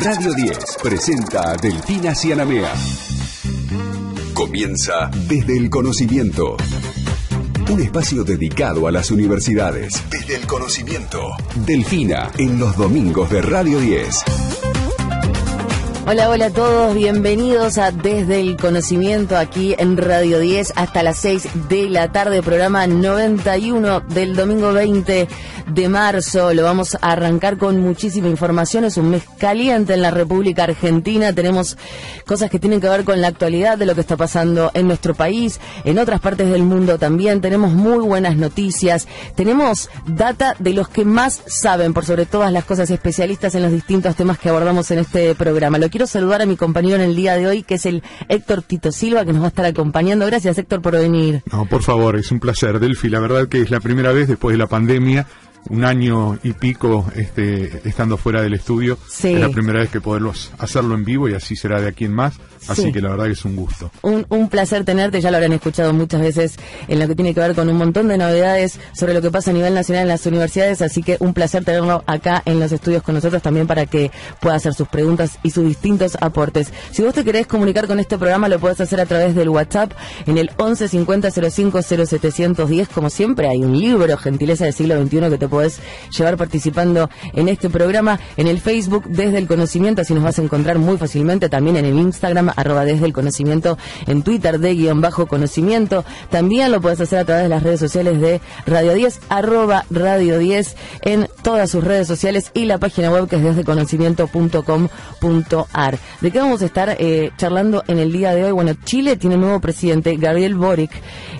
Radio 10 presenta a Delfina Cianamea. Comienza desde el conocimiento. Un espacio dedicado a las universidades. Desde el conocimiento. Delfina en los domingos de Radio 10. Hola, hola a todos, bienvenidos a Desde el Conocimiento aquí en Radio 10 hasta las 6 de la tarde, programa 91 del domingo 20 de marzo. Lo vamos a arrancar con muchísima información, es un mes caliente en la República Argentina, tenemos cosas que tienen que ver con la actualidad de lo que está pasando en nuestro país, en otras partes del mundo también, tenemos muy buenas noticias, tenemos data de los que más saben por sobre todas las cosas especialistas en los distintos temas que abordamos en este programa. Quiero saludar a mi compañero en el día de hoy, que es el Héctor Tito Silva, que nos va a estar acompañando. Gracias, Héctor, por venir. No, por favor, es un placer, Delfi. La verdad que es la primera vez después de la pandemia un año y pico este, estando fuera del estudio. Es la primera vez que podemos hacerlo en vivo y así será de aquí en más. Así que la verdad que es un gusto. Un, un, placer tenerte, ya lo habrán escuchado muchas veces en lo que tiene que ver con un montón de novedades sobre lo que pasa a nivel nacional en las universidades, así que un placer tenerlo acá en los estudios con nosotros también para que pueda hacer sus preguntas y sus distintos aportes. Si vos te querés comunicar con este programa, lo puedes hacer a través del WhatsApp en el 11 50 05 0710. Como siempre, hay un libro, Gentileza del siglo XXI, que te puedes llevar participando en este programa. En el Facebook, desde el conocimiento, así nos vas a encontrar muy fácilmente. También en el Instagram, arroba desde el conocimiento, en Twitter de guion bajo conocimiento. También lo puedes hacer a través de las redes sociales de Radio 10, arroba Radio 10 en todas sus redes sociales y la página web que es desde conocimiento.com.ar. ¿De qué vamos a estar eh, charlando en el día de hoy? Bueno, Chile tiene nuevo presidente, Gabriel Boric,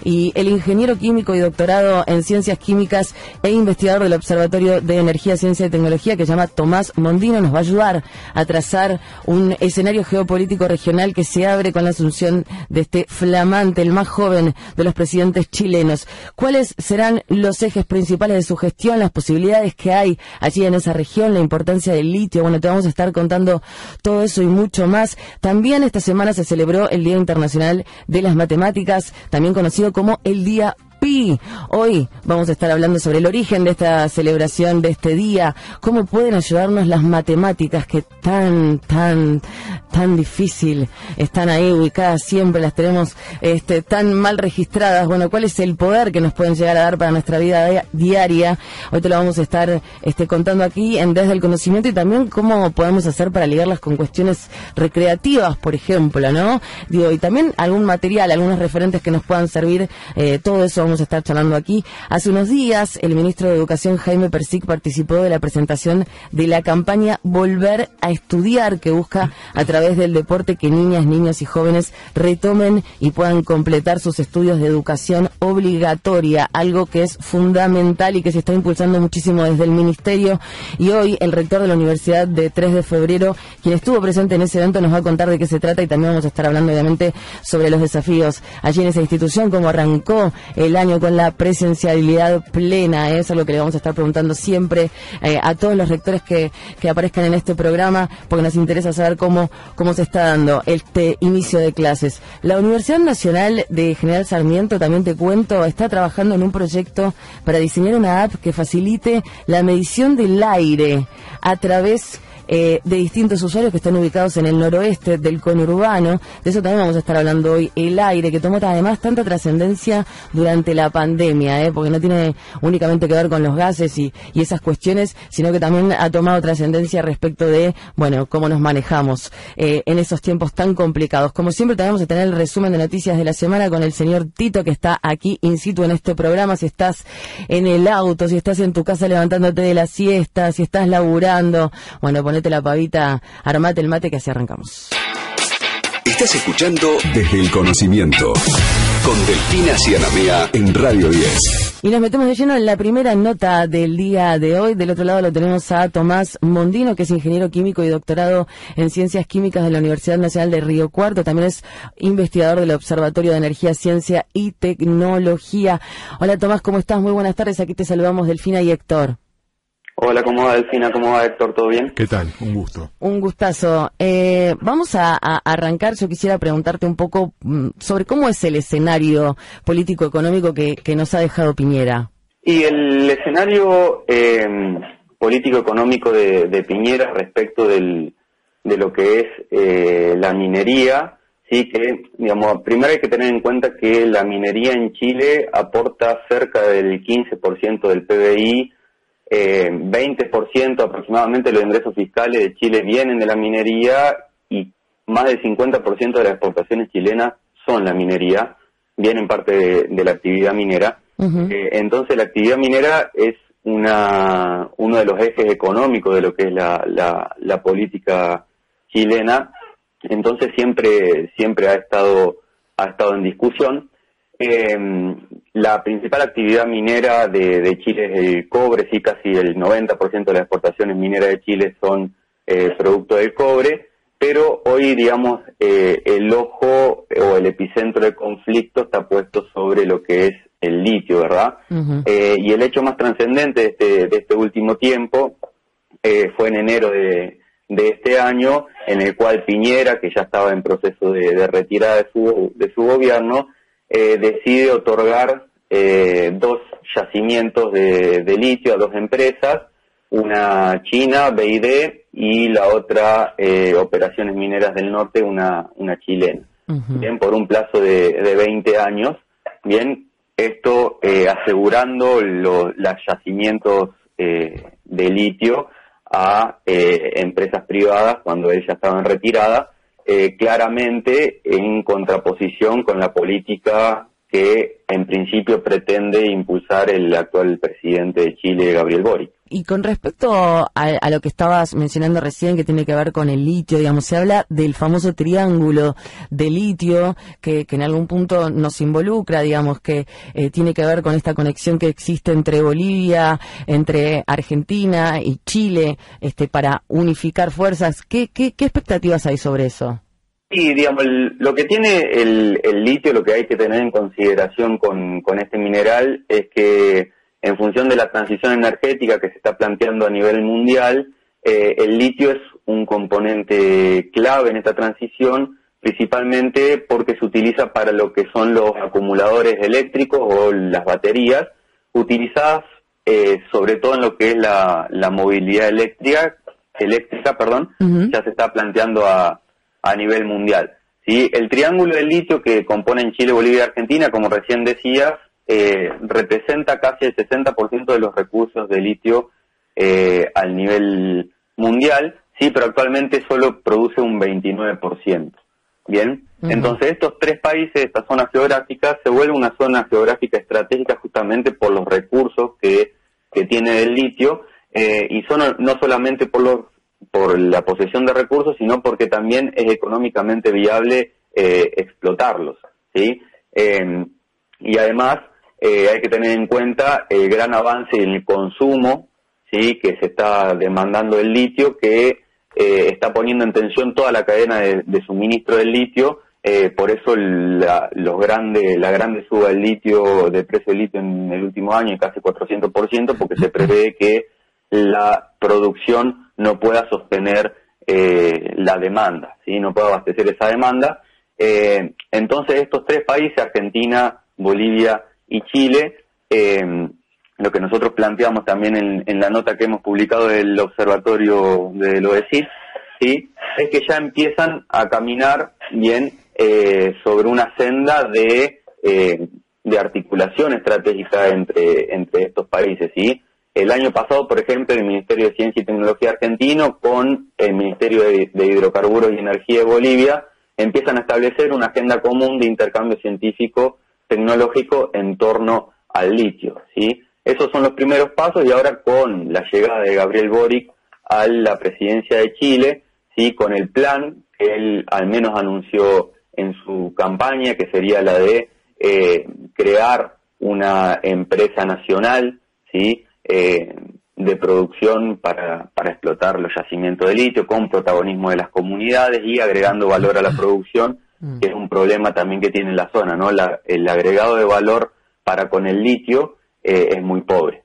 y el ingeniero químico y doctorado en ciencias químicas e investigador del Observatorio de Energía, Ciencia y Tecnología que se llama Tomás Mondino nos va a ayudar a trazar un escenario geopolítico regional que se abre con la asunción de este flamante, el más joven de los presidentes chilenos. ¿Cuáles serán los ejes principales de su gestión, las posibilidades que hay allí en esa región, la importancia del litio? Bueno, te vamos a estar contando todo eso y mucho más. También esta semana se celebró el Día Internacional de las Matemáticas, también conocido el Día Pi. Hoy vamos a estar hablando sobre el origen de esta celebración, de este día, cómo pueden ayudarnos las matemáticas que tan, tan, tan difícil están ahí ubicadas siempre, las tenemos este, tan mal registradas. Bueno, ¿cuál es el poder que nos pueden llegar a dar para nuestra vida diaria? Hoy te lo vamos a estar este, contando aquí en Desde el Conocimiento y también cómo podemos hacer para ligarlas con cuestiones recreativas, por ejemplo, ¿no? Digo, y también algún material, algunos referentes que nos puedan servir, eh, todo eso vamos a estar charlando aquí. Hace unos días, el ministro de Educación, Jaime Persic, participó de la presentación de la campaña Volver a Estudiar, que busca a través del deporte que niñas, niños y jóvenes retomen y puedan completar sus estudios de educación obligatoria, algo que es fundamental y que se está impulsando muchísimo desde el ministerio. Y hoy el rector de la Universidad de 3 de febrero, quien estuvo presente en ese evento, nos va a contar de qué se trata y también vamos a estar hablando obviamente sobre los desafíos allí en esa institución, cómo arrancó el año con la presencialidad plena. Eso es lo que le vamos a estar preguntando siempre eh, a todos los rectores que, que aparezcan en este programa, porque nos interesa saber cómo, cómo se está dando este inicio de clases. La Universidad Nacional de General Sarmiento, también te cuento, está trabajando en un proyecto para diseñar una app que facilite la medición del aire a través eh, de distintos usuarios que están ubicados en el noroeste del conurbano. De eso también vamos a estar hablando hoy. El aire, que tomó además tanta trascendencia durante la pandemia, ¿eh? porque no tiene únicamente que ver con los gases y, y esas cuestiones, sino que también ha tomado trascendencia respecto de, bueno, cómo nos manejamos eh, en esos tiempos tan complicados. Como siempre, tenemos que tener el resumen de noticias de la semana con el señor Tito, que está aquí in situ en este programa. Si estás en el auto, si estás en tu casa levantándote de la siesta, si estás laburando, bueno, ponete la pavita, armate el mate que así arrancamos. Estás escuchando desde el conocimiento con Delfina Cianamea en Radio 10. Y nos metemos de lleno en la primera nota del día de hoy. Del otro lado lo tenemos a Tomás Mondino, que es ingeniero químico y doctorado en ciencias químicas de la Universidad Nacional de Río Cuarto. También es investigador del Observatorio de Energía, Ciencia y Tecnología. Hola Tomás, ¿cómo estás? Muy buenas tardes. Aquí te saludamos Delfina y Héctor. Hola, ¿cómo va Delfina? ¿Cómo va Héctor? ¿Todo bien? ¿Qué tal? Un gusto. Un gustazo. Eh, vamos a, arrancar. Yo quisiera preguntarte un poco mm, sobre cómo es el escenario político-económico que, nos ha dejado Piñera. Y el escenario em, político-económico de, Piñera respecto del, de lo que es eh, la minería, sí que, digamos, primero hay que tener en cuenta que la minería en Chile aporta cerca del 15% del PBI, eh, 20% aproximadamente de los ingresos fiscales de Chile vienen de la minería y más del 50% de las exportaciones chilenas son la minería, vienen parte de, la actividad minera. Eh, entonces la actividad minera es una, uno de los ejes económicos de lo que es la, la, política chilena, entonces siempre, siempre ha estado, ha estado en discusión. Em, la principal actividad minera de, Chile es el cobre, sí, casi el 90% de las exportaciones mineras de Chile son eh, producto del cobre, pero hoy, digamos, eh, el ojo o el epicentro del conflicto está puesto sobre lo que es el litio, ¿verdad? Eh, y el hecho más trascendente de este, de este último tiempo eh, fue en enero de, de, este año, en el cual Piñera, que ya estaba en proceso de, retirada de su, de su gobierno, eh, decide otorgar dos yacimientos de, de, litio a dos empresas, una china, BID, y la otra, Operaciones Mineras del Norte, una, una chilena. Bien, por un plazo de, de 20 años, bien, esto eh, asegurando los yacimientos eh, de litio a eh, empresas privadas cuando ellas estaban retiradas, claramente en contraposición con la política que en principio pretende impulsar el actual presidente de Chile, Gabriel Boric. Y con respecto a, lo que estabas mencionando recién, que tiene que ver con el litio, digamos, se habla del famoso triángulo de litio que, en algún punto nos involucra, digamos, que eh, tiene que ver con esta conexión que existe entre Bolivia, entre Argentina y Chile, este, para unificar fuerzas. ¿Qué, qué, qué expectativas hay sobre eso? Sí, digamos, lo que tiene el, litio, lo que hay que tener en consideración con, este mineral es que en función de la transición energética que se está planteando a nivel mundial, eh, el litio es un componente clave en esta transición, principalmente porque se utiliza para lo que son los acumuladores eléctricos o las baterías, utilizadas eh, sobre todo en lo que es la, movilidad eléctrica, eléctrica, perdón, ya se está planteando a a nivel mundial. ¿sí? El triángulo del litio que componen Chile, Bolivia y Argentina, como recién decías, eh, representa casi el 60% de los recursos de litio eh, al nivel mundial, sí, pero actualmente solo produce un 29%. Bien, entonces estos tres países, esta zona geográfica, se vuelve una zona geográfica estratégica justamente por los recursos que, que tiene el litio eh, y son no solamente por los por la posesión de recursos, sino porque también es económicamente viable eh, explotarlos, ¿sí? Y además eh, hay que tener en cuenta el gran avance en el consumo, ¿sí? Que se está demandando el litio, que eh, está poniendo en tensión toda la cadena de, suministro del litio, por eso la, los grandes, la grande suba del litio, del precio del litio en el último año, casi 400%, porque se prevé que la producción no pueda sostener eh, la demanda, ¿sí? no pueda abastecer esa demanda. Eh, entonces estos tres países, Argentina, Bolivia y Chile, eh, lo que nosotros planteamos también en, la nota que hemos publicado del Observatorio de lo ¿sí? es que ya empiezan a caminar bien sobre una senda de, de articulación estratégica entre, entre estos países. ¿sí? El año pasado, por ejemplo, el Ministerio de Ciencia y Tecnología argentino con el Ministerio de, Hidrocarburos y Energía de Bolivia empiezan a establecer una agenda común de intercambio científico tecnológico en torno al litio. ¿sí? Esos son los primeros pasos y ahora con la llegada de Gabriel Boric a la presidencia de Chile, ¿sí? con el plan que él al menos anunció en su campaña, que sería la de eh, crear una empresa nacional, ¿sí? Eh, de producción para, para explotar los yacimientos de litio con protagonismo de las comunidades y agregando valor a la producción, mm. que es un problema también que tiene la zona, ¿no? el agregado de valor para con el litio eh, es muy pobre.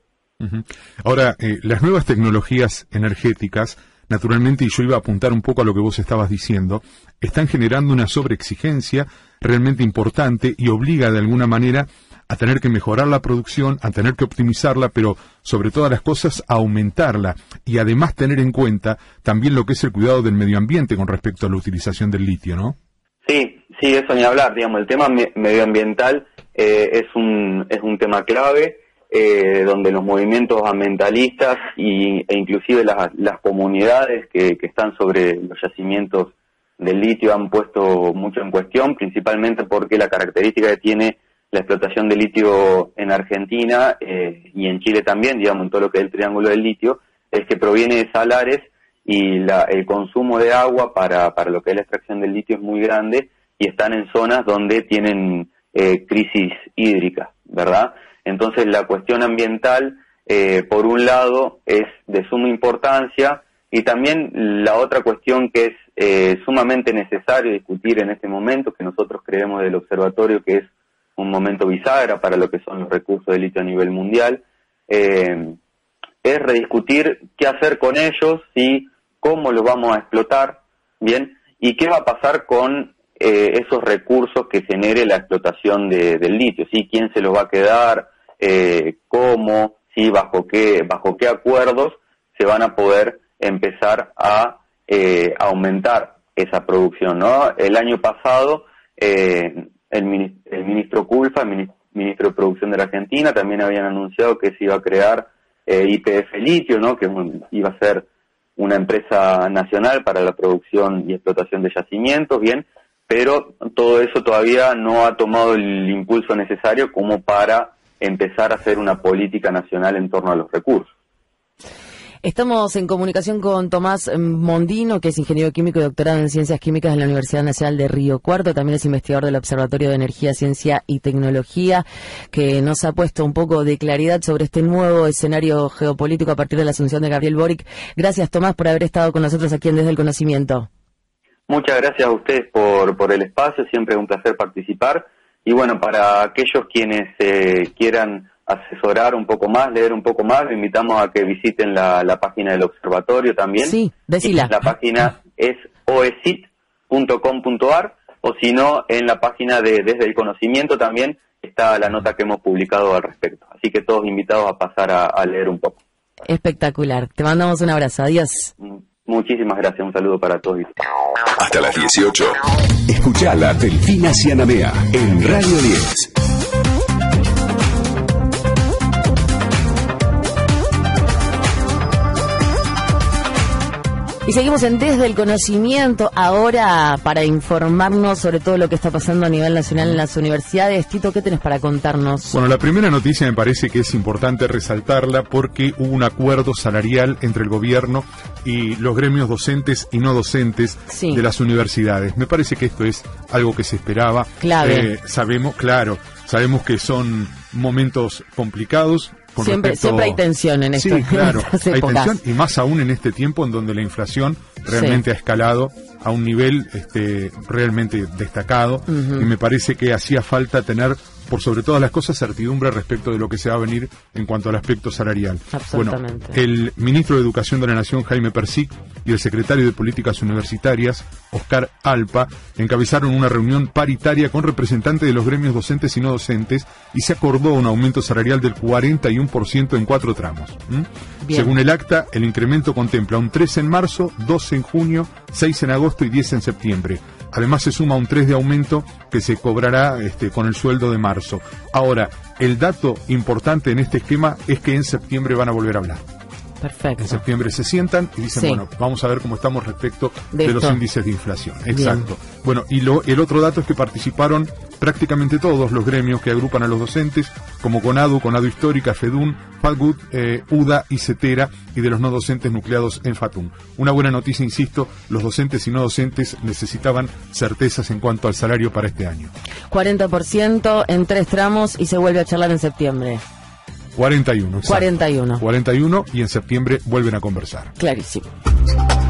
Ahora, eh, las nuevas tecnologías energéticas, naturalmente, y yo iba a apuntar un poco a lo que vos estabas diciendo, están generando una sobreexigencia realmente importante y obliga de alguna manera a tener que mejorar la producción, a tener que optimizarla, pero sobre todas las cosas aumentarla y además tener en cuenta también lo que es el cuidado del medio ambiente con respecto a la utilización del litio, ¿no? Sí, sí, eso ni hablar, digamos, el tema medioambiental eh, es, un, es un tema clave. Eh, donde los movimientos ambientalistas y, e inclusive las, las comunidades que, que, están sobre los yacimientos del litio han puesto mucho en cuestión, principalmente porque la característica que tiene la explotación de litio en Argentina eh, y en Chile también, digamos, en todo lo que es el triángulo del litio, es que proviene de salares y la, el consumo de agua para, para lo que es la extracción del litio es muy grande y están en zonas donde tienen eh, crisis hídrica, ¿verdad? Entonces la cuestión ambiental, eh, por un lado, es de suma importancia y también la otra cuestión que es eh, sumamente necesario discutir en este momento, que nosotros creemos del observatorio que es un momento bisagra para lo que son los recursos de litio a nivel mundial, eh, es rediscutir qué hacer con ellos y cómo los vamos a explotar, ¿bien? Y qué va a pasar con eh, esos recursos que genere la explotación de, del litio, ¿sí? ¿Quién se los va a quedar? Eh, ¿Cómo? ¿Sí? ¿Bajo qué, bajo qué acuerdos se van a poder empezar a eh, aumentar esa producción, ¿no? El año pasado eh, el, ministro Culfa, el ministro de Producción de la Argentina, también habían anunciado que se iba a crear eh, IPF Litio, ¿no? Que iba a ser una empresa nacional para la producción y explotación de yacimientos, bien, pero todo eso todavía no ha tomado el impulso necesario como para empezar a hacer una política nacional en torno a los recursos. Estamos en comunicación con Tomás Mondino, que es ingeniero químico y doctorado en Ciencias Químicas en la Universidad Nacional de Río Cuarto. También es investigador del Observatorio de Energía, Ciencia y Tecnología, que nos ha puesto un poco de claridad sobre este nuevo escenario geopolítico a partir de la asunción de Gabriel Boric. Gracias, Tomás, por haber estado con nosotros aquí en Desde el Conocimiento. Muchas gracias a ustedes por, por el espacio. Siempre es un placer participar. Y bueno, para aquellos quienes eh, quieran asesorar un poco más, leer un poco más, le invitamos a que visiten la, la página del observatorio también. Sí, decila. La página es oesit.com.ar o si no, en la página de Desde el Conocimiento también está la nota que hemos publicado al respecto. Así que todos invitados a pasar a, leer un poco. Espectacular. Te mandamos un abrazo. Adiós. Mm, muchísimas gracias. Un saludo para todos. Hasta las 18. Escucha la Delfina Cianamea en Radio 10. Y seguimos en Desde el Conocimiento, ahora para informarnos sobre todo lo que está pasando a nivel nacional en las universidades. Tito, ¿qué tenés para contarnos? Bueno, la primera noticia me parece que es importante resaltarla porque hubo un acuerdo salarial entre el gobierno y los gremios docentes y no docentes de las universidades. Me parece que esto es algo que se esperaba. Clave. Eh, sabemos, claro, sabemos que son momentos complicados, siempre, siempre hay tensión en esto. Sí, claro, hay tensión y más aún en este tiempo en donde la inflación realmente ha escalado a un nivel este, realmente destacado y me parece que hacía falta tener por sobre todas las cosas, certidumbre respecto de lo que se va a venir en cuanto al aspecto salarial. Bueno, el ministro de Educación de la Nación, Jaime Persic, y el secretario de Políticas Universitarias, Oscar Alpa, encabezaron una reunión paritaria con representantes de los gremios docentes y no docentes y se acordó un aumento salarial del 41% en cuatro tramos. Según el acta, el incremento contempla un 3 en marzo, 2 en junio, 6 en agosto y 10 en septiembre. Además se suma un 3 de aumento que se cobrará este, con el sueldo de marzo. Ahora, el dato importante en este esquema es que en septiembre van a volver a hablar. Perfecto. En septiembre se sientan y dicen, bueno, vamos a ver cómo estamos respecto de, los índices de inflación. Exacto. Bueno, y lo, el otro dato es que participaron prácticamente todos los gremios que agrupan a los docentes, como CONADU, CONADU Histórica, FEDUN, FALGUD, eh, UDA y CETERA, y de los no docentes nucleados en FATUM. Una buena noticia, insisto, los docentes y no docentes necesitaban certezas en cuanto al salario para este año. 40% en tres tramos y se vuelve a charlar en septiembre. 41. 41. 41 y en septiembre vuelven a conversar. Clarísimo.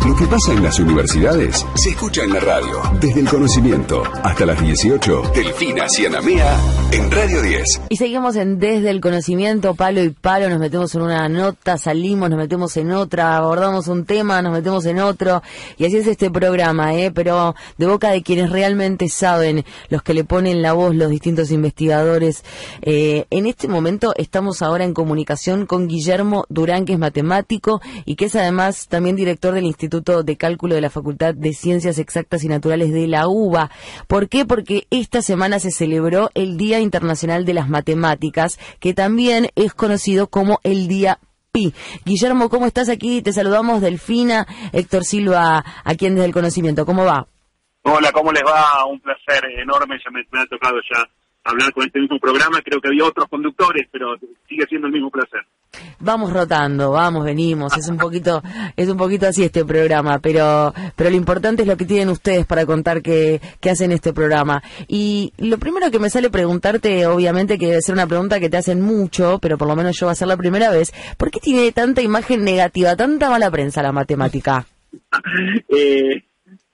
Lo que pasa en las universidades se escucha en la radio. Desde el conocimiento hasta las 18. Delfina Cianamea en Radio 10. Y seguimos en Desde el conocimiento, palo y palo. Nos metemos en una nota, salimos, nos metemos en otra, abordamos un tema, nos metemos en otro. Y así es este programa, ¿eh? Pero de boca de quienes realmente saben, los que le ponen la voz, los distintos investigadores. Eh, en este momento estamos ahora en comunicación con Guillermo Durán, que es matemático y que es además también director del Instituto de Cálculo de la Facultad de Ciencias Exactas y Naturales de la UBA. ¿Por qué? Porque esta semana se celebró el Día Internacional de las Matemáticas, que también es conocido como el Día Pi. Guillermo, ¿cómo estás aquí? Te saludamos Delfina, Héctor Silva, aquí en Desde el Conocimiento. ¿Cómo va? Hola, ¿cómo les va? Un placer enorme, ya me ha tocado ya hablar con este mismo programa. Creo que había otros conductores, pero sigue siendo el mismo placer. Vamos rotando, vamos, venimos, es un poquito, es un poquito así este programa, pero, pero lo importante es lo que tienen ustedes para contar que, que hacen este programa. Y lo primero que me sale preguntarte, obviamente que debe ser una pregunta que te hacen mucho, pero por lo menos yo va a ser la primera vez, ¿por qué tiene tanta imagen negativa, tanta mala prensa la matemática? eh,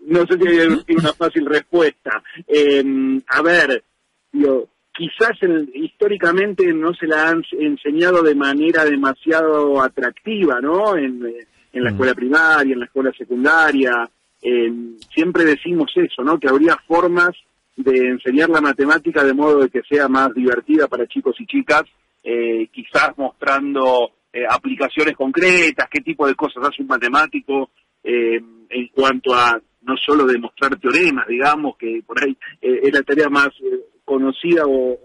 no sé si hay una fácil respuesta. Eh, a ver, yo quizás históricamente no se la han enseñado de manera demasiado atractiva, ¿no? En, la mm. escuela primaria, en la escuela secundaria. siempre decimos eso, ¿no? Que habría formas de enseñar la matemática de modo de que sea más divertida para chicos y chicas, eh, quizás mostrando eh, aplicaciones concretas, qué tipo de cosas hace un matemático eh, en cuanto a no solo demostrar teoremas, digamos, que por ahí es la tarea más conocida o,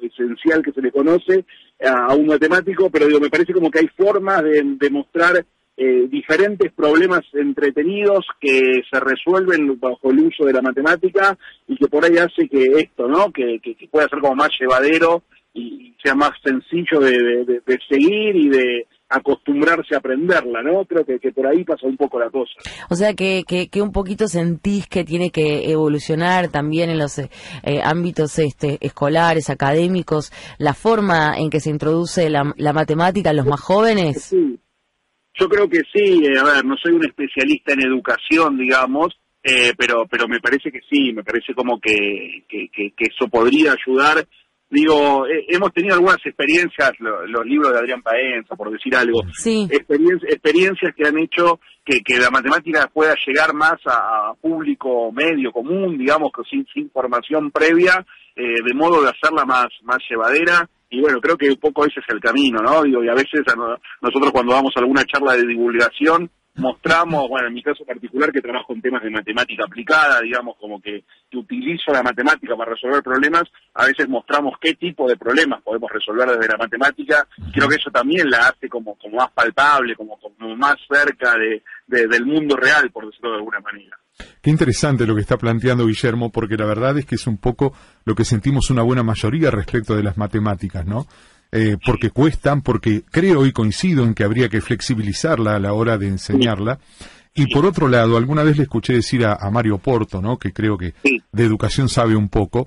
esencial que se le conoce a, un matemático, pero digo, me parece como que hay formas de, demostrar eh, diferentes problemas entretenidos que se resuelven bajo el uso de la matemática y que por ahí hace que esto, ¿no? Que, que, pueda ser como más llevadero y, sea más sencillo de seguir y de acostumbrarse a aprenderla, ¿no? Creo que, que por ahí pasa un poco la cosa. O sea, que, que, que un poquito sentís que tiene que evolucionar también en los eh, ámbitos este, escolares, académicos, la forma en que se introduce la, la matemática en los más jóvenes. Sí, yo creo que sí. Eh, a ver, no soy un especialista en educación, digamos, eh, pero pero me parece que sí, me parece como que, que, que eso podría ayudar digo, hemos tenido algunas experiencias, los libros de Adrián Paenza, por decir algo, experiencias que han hecho que, que, la matemática pueda llegar más a, público medio común, digamos, que sin, sin formación previa, eh, de modo de hacerla más, más llevadera. Y bueno, creo que un poco ese es el camino, ¿no? Digo, y a veces nosotros cuando vamos a alguna charla de divulgación, mostramos, bueno, en mi caso particular que trabajo en temas de matemática aplicada, digamos, como que, utilizo la matemática para resolver problemas, a veces mostramos qué tipo de problemas podemos resolver desde la matemática. Creo que eso también la hace como, más palpable, como, como más cerca de, del mundo real, por decirlo de alguna manera. Qué interesante lo que está planteando Guillermo, porque la verdad es que es un poco lo que sentimos una buena mayoría respecto de las matemáticas, ¿no? Eh, porque cuestan, porque creo y coincido en que habría que flexibilizarla a la hora de enseñarla. Y por otro lado, alguna vez le escuché decir a, Mario Porto, ¿no? que creo que de educación sabe un poco,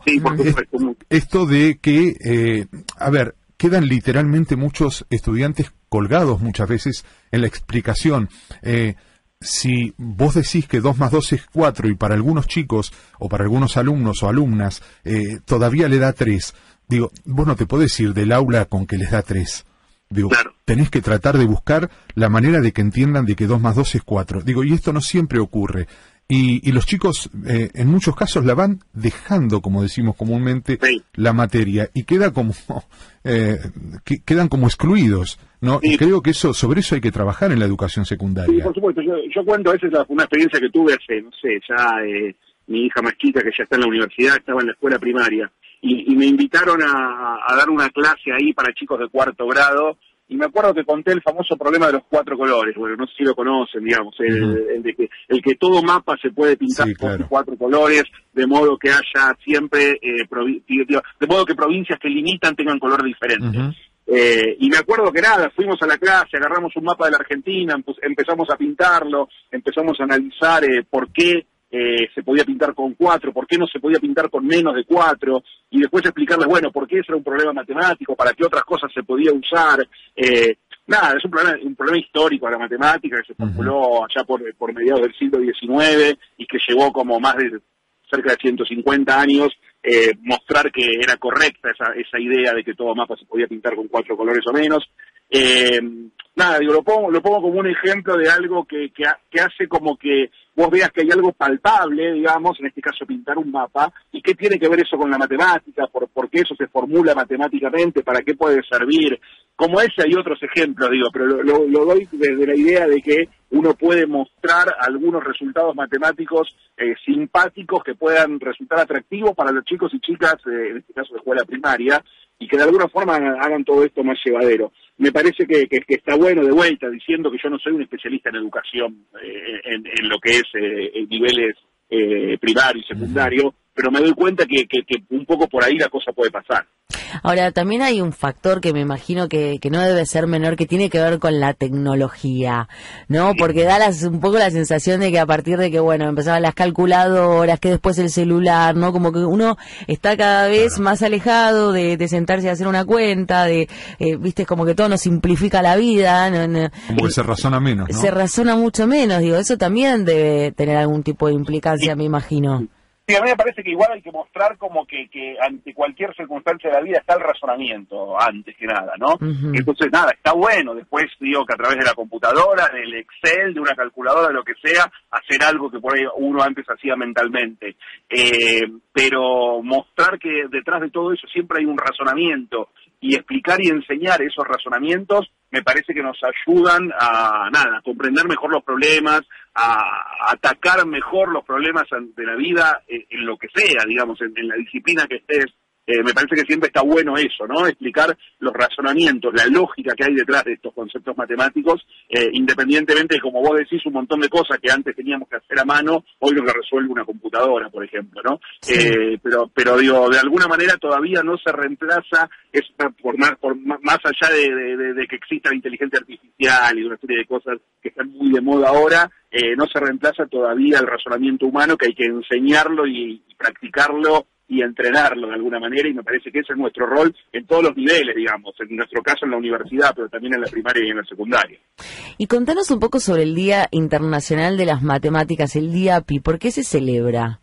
esto de que, eh, a ver, quedan literalmente muchos estudiantes colgados muchas veces en la explicación. Eh, si vos decís que 2 más 2 es 4 y para algunos chicos o para algunos alumnos o alumnas todavía le da 3, Digo, vos no te podés ir del aula con que les da tres. Digo, tenés que tratar de buscar la manera de que entiendan de que dos más dos es cuatro. Digo, y esto no siempre ocurre. Y, y los chicos, eh, en muchos casos, la van dejando, como decimos comúnmente, la materia y queda como, eh, quedan como excluidos. ¿no? Y creo que eso sobre eso hay que trabajar en la educación secundaria. Sí, por supuesto. Yo, yo cuento, esa es una experiencia que tuve hace, no sé, ya eh, mi hija más chica, que ya está en la universidad, estaba en la escuela primaria y, me invitaron a, dar una clase ahí para chicos de cuarto grado y me acuerdo que conté el famoso problema de los cuatro colores, bueno, no sé si lo conocen, digamos, el, de que, el que todo mapa se puede pintar con cuatro colores, de modo que haya siempre, eh, de modo que provincias que limitan tengan color diferente. Eh, y me acuerdo que nada, fuimos a la clase, agarramos un mapa de la Argentina, empezamos a pintarlo, empezamos a analizar eh, por qué eh, se podía pintar con cuatro, por qué no se podía pintar con menos de cuatro, y después explicarles, bueno, por qué ese era un problema matemático, para qué otras cosas se podía usar. Eh, nada, es un problema, un problema histórico de la matemática que se formuló allá por, por mediados del siglo XIX y que llevó como más de cerca de 150 años eh, mostrar que era correcta esa, esa idea de que todo mapa se podía pintar con cuatro colores o menos. Eh, nada, digo, lo pongo, lo pongo como un ejemplo de algo que, que, hace como que vos veas que hay algo palpable, digamos, en este caso pintar un mapa, y qué tiene que ver eso con la matemática, por, por qué eso se formula matemáticamente, para qué puede servir. Como ese hay otros ejemplos, digo, pero lo, doy desde la idea de que uno puede mostrar algunos resultados matemáticos eh, simpáticos que puedan resultar atractivos para los chicos y chicas, eh, en este caso de escuela primaria, y que de alguna forma hagan todo esto más llevadero. Me parece que, está bueno de vuelta diciendo que yo no soy un especialista en educación, eh, en, en, lo que es eh, niveles eh, primario y secundario, pero me doy cuenta que, que, un poco por ahí la cosa puede pasar. Ahora, también hay un factor que me imagino que, que, no debe ser menor, que tiene que ver con la tecnología, ¿no? Porque da un poco la sensación de que a partir de que, bueno, empezaban las calculadoras, que después el celular, ¿no? Como que uno está cada vez más alejado de, de, sentarse a hacer una cuenta, de, eh, viste, como que todo nos simplifica la vida. ¿no? Como que se razona menos, ¿no? Se razona mucho menos, digo, eso también debe tener algún tipo de implicancia, me imagino a mí me parece que igual hay que mostrar como que, que ante cualquier circunstancia de la vida está el razonamiento, antes que nada, ¿no? Entonces, nada, está bueno después, digo, que a través de la computadora, del Excel, de una calculadora, de lo que sea, hacer algo que por ahí uno antes hacía mentalmente. Eh, pero mostrar que detrás de todo eso siempre hay un razonamiento y explicar y enseñar esos razonamientos me parece que nos ayudan a nada, a comprender mejor los problemas, a atacar mejor los problemas de la vida eh, en, lo que sea, digamos, en, en la disciplina que estés eh, me parece que siempre está bueno eso, ¿no? Explicar los razonamientos, la lógica que hay detrás de estos conceptos matemáticos, eh, independientemente de, como vos decís, un montón de cosas que antes teníamos que hacer a mano, hoy lo que resuelve una computadora, por ejemplo, ¿no? Eh, pero, pero digo, de alguna manera todavía no se reemplaza, es por más, por más allá de, que exista la inteligencia artificial y una serie de cosas que están muy de moda ahora, no se reemplaza todavía el razonamiento humano, que hay que enseñarlo y practicarlo y entrenarlo de alguna manera y me parece que ese es nuestro rol en todos los niveles, digamos, en nuestro caso en la universidad, pero también en la primaria y en la secundaria. Y contanos un poco sobre el Día Internacional de las Matemáticas, el Día PI, ¿por qué se celebra?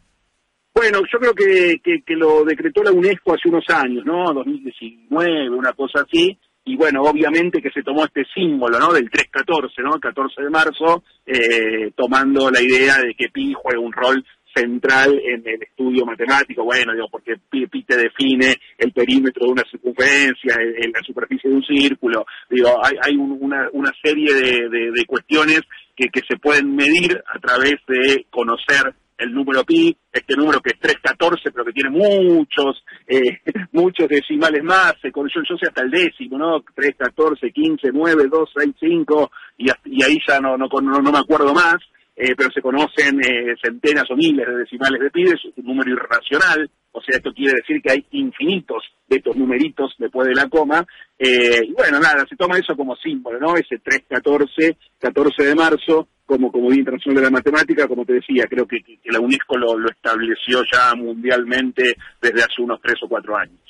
Bueno, yo creo que, que, lo decretó la UNESCO hace unos años, ¿no? 2019, una cosa así, y bueno, obviamente que se tomó este símbolo, ¿no? Del 314, ¿no? El 14 de marzo, eh, tomando la idea de que Pi juega un rol central en el estudio matemático, bueno, digo, porque Pi te define el perímetro de una circunferencia, en, la superficie de un círculo, digo, hay, hay una, una, serie de, cuestiones que, que se pueden medir a través de conocer el número pi, este número que es 314, pero que tiene muchos, eh, muchos decimales más, yo, yo sé hasta el décimo, ¿no? 3, 14, 15, 9, 2, 6, 5, y, ahí ya no, no me acuerdo más. Eh, pero se conocen eh, centenas o miles de decimales de pi, es un número irracional, o sea, esto quiere decir que hay infinitos de estos numeritos después de la coma, eh, y bueno, nada, se toma eso como símbolo, ¿no? Ese 314, 14 de marzo, como, como Día Internacional de la Matemática, como te decía, creo que, la UNESCO lo estableció ya mundialmente desde hace unos tres o cuatro años.